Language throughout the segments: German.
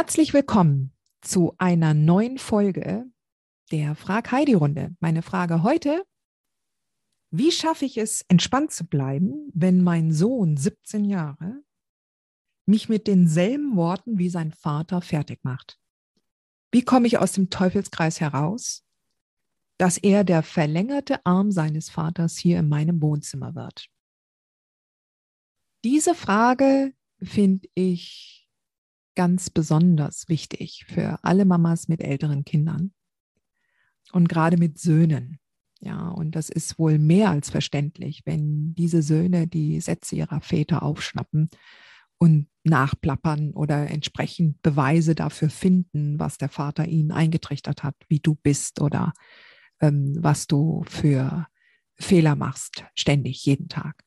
Herzlich willkommen zu einer neuen Folge der Frag Heidi Runde. Meine Frage heute, wie schaffe ich es, entspannt zu bleiben, wenn mein Sohn 17 Jahre mich mit denselben Worten wie sein Vater fertig macht? Wie komme ich aus dem Teufelskreis heraus, dass er der verlängerte Arm seines Vaters hier in meinem Wohnzimmer wird? Diese Frage finde ich ganz besonders wichtig für alle Mamas mit älteren Kindern und gerade mit Söhnen. Ja, und das ist wohl mehr als verständlich, wenn diese Söhne die Sätze ihrer Väter aufschnappen und nachplappern oder entsprechend Beweise dafür finden, was der Vater ihnen eingetrichtert hat, wie du bist oder ähm, was du für Fehler machst, ständig, jeden Tag.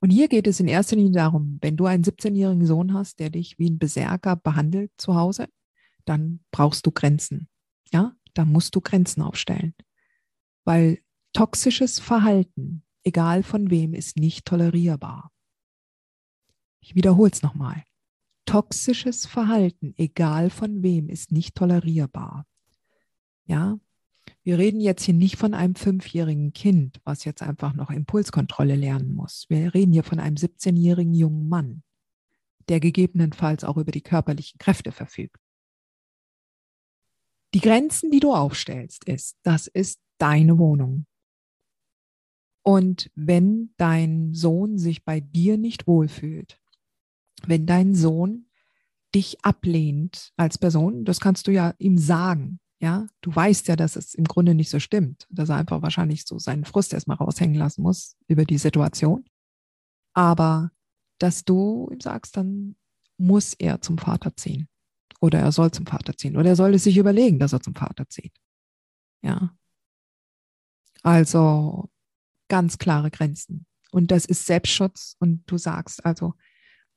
Und hier geht es in erster Linie darum, wenn du einen 17-jährigen Sohn hast, der dich wie ein Berserker behandelt zu Hause, dann brauchst du Grenzen. Ja, da musst du Grenzen aufstellen. Weil toxisches Verhalten, egal von wem, ist nicht tolerierbar. Ich wiederhole es nochmal. Toxisches Verhalten, egal von wem, ist nicht tolerierbar. Ja, wir reden jetzt hier nicht von einem fünfjährigen Kind, was jetzt einfach noch Impulskontrolle lernen muss. Wir reden hier von einem 17-jährigen jungen Mann, der gegebenenfalls auch über die körperlichen Kräfte verfügt. Die Grenzen, die du aufstellst, ist, das ist deine Wohnung. Und wenn dein Sohn sich bei dir nicht wohlfühlt, wenn dein Sohn dich ablehnt als Person, das kannst du ja ihm sagen. Ja, du weißt ja, dass es im Grunde nicht so stimmt, dass er einfach wahrscheinlich so seinen Frust erstmal raushängen lassen muss über die Situation. Aber dass du ihm sagst, dann muss er zum Vater ziehen. Oder er soll zum Vater ziehen. Oder er soll es sich überlegen, dass er zum Vater zieht. Ja. Also ganz klare Grenzen. Und das ist Selbstschutz. Und du sagst also,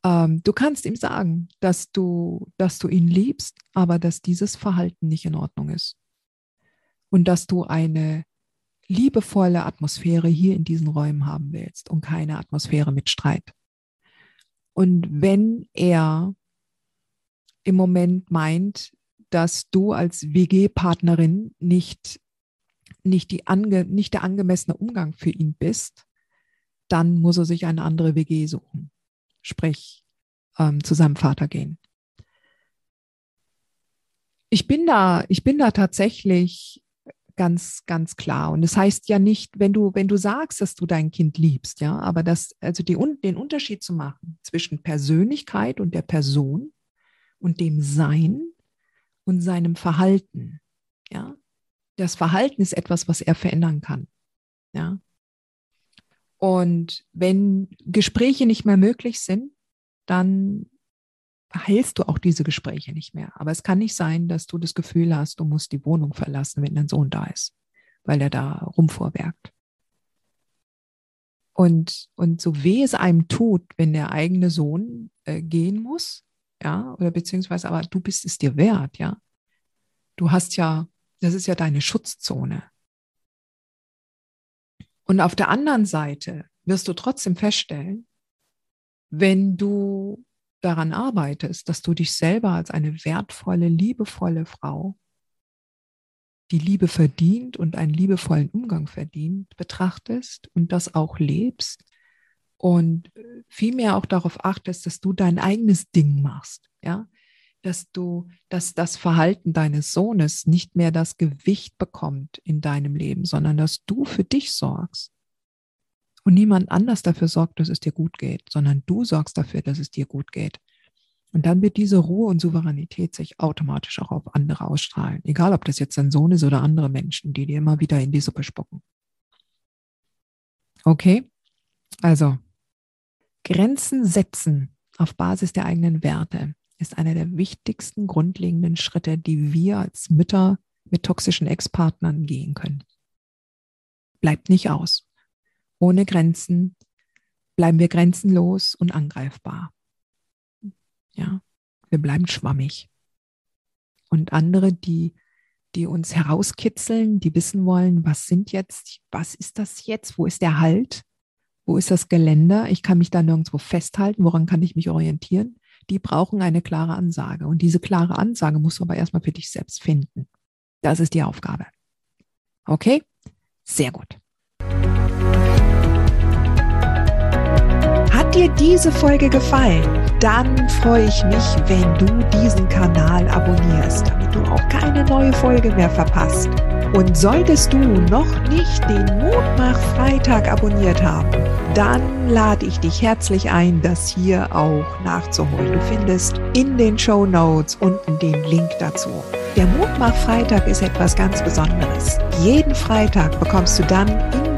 ähm, du kannst ihm sagen, dass du, dass du ihn liebst, aber dass dieses Verhalten nicht in Ordnung ist. Und dass du eine liebevolle Atmosphäre hier in diesen Räumen haben willst und keine Atmosphäre mit Streit. Und wenn er im Moment meint, dass du als WG-Partnerin nicht, nicht, die ange, nicht der angemessene Umgang für ihn bist, dann muss er sich eine andere WG suchen sprich ähm, zu seinem Vater gehen. Ich bin da, ich bin da tatsächlich ganz, ganz klar. Und das heißt ja nicht, wenn du, wenn du sagst, dass du dein Kind liebst, ja, aber das, also die, den Unterschied zu machen zwischen Persönlichkeit und der Person und dem Sein und seinem Verhalten, ja. Das Verhalten ist etwas, was er verändern kann, ja. Und wenn Gespräche nicht mehr möglich sind, dann heilst du auch diese Gespräche nicht mehr. Aber es kann nicht sein, dass du das Gefühl hast, du musst die Wohnung verlassen, wenn dein Sohn da ist, weil er da rumvorwerkt. Und, und so weh es einem tut, wenn der eigene Sohn äh, gehen muss, ja, oder beziehungsweise, aber du bist es dir wert, ja. Du hast ja, das ist ja deine Schutzzone. Und auf der anderen Seite wirst du trotzdem feststellen, wenn du daran arbeitest, dass du dich selber als eine wertvolle, liebevolle Frau, die Liebe verdient und einen liebevollen Umgang verdient, betrachtest und das auch lebst und vielmehr auch darauf achtest, dass du dein eigenes Ding machst, ja, dass du, dass das Verhalten deines Sohnes nicht mehr das Gewicht bekommt in deinem Leben, sondern dass du für dich sorgst. Und niemand anders dafür sorgt, dass es dir gut geht, sondern du sorgst dafür, dass es dir gut geht. Und dann wird diese Ruhe und Souveränität sich automatisch auch auf andere ausstrahlen. Egal, ob das jetzt dein Sohn ist oder andere Menschen, die dir immer wieder in die Suppe spucken. Okay? Also, Grenzen setzen auf Basis der eigenen Werte ist einer der wichtigsten grundlegenden Schritte, die wir als Mütter mit toxischen Ex-Partnern gehen können. Bleibt nicht aus. Ohne Grenzen bleiben wir grenzenlos und angreifbar. Ja, wir bleiben schwammig. Und andere, die, die uns herauskitzeln, die wissen wollen, was sind jetzt, was ist das jetzt, wo ist der Halt, wo ist das Geländer, ich kann mich da nirgendwo festhalten, woran kann ich mich orientieren, die brauchen eine klare Ansage. Und diese klare Ansage musst du aber erstmal für dich selbst finden. Das ist die Aufgabe. Okay? Sehr gut. Hat dir diese Folge gefallen? Dann freue ich mich, wenn du diesen Kanal abonnierst, damit du auch keine neue Folge mehr verpasst. Und solltest du noch nicht den Mutmach Freitag abonniert haben, dann lade ich dich herzlich ein, das hier auch nachzuholen. Du findest in den Show Notes unten den Link dazu. Der Mutmach Freitag ist etwas ganz Besonderes. Jeden Freitag bekommst du dann in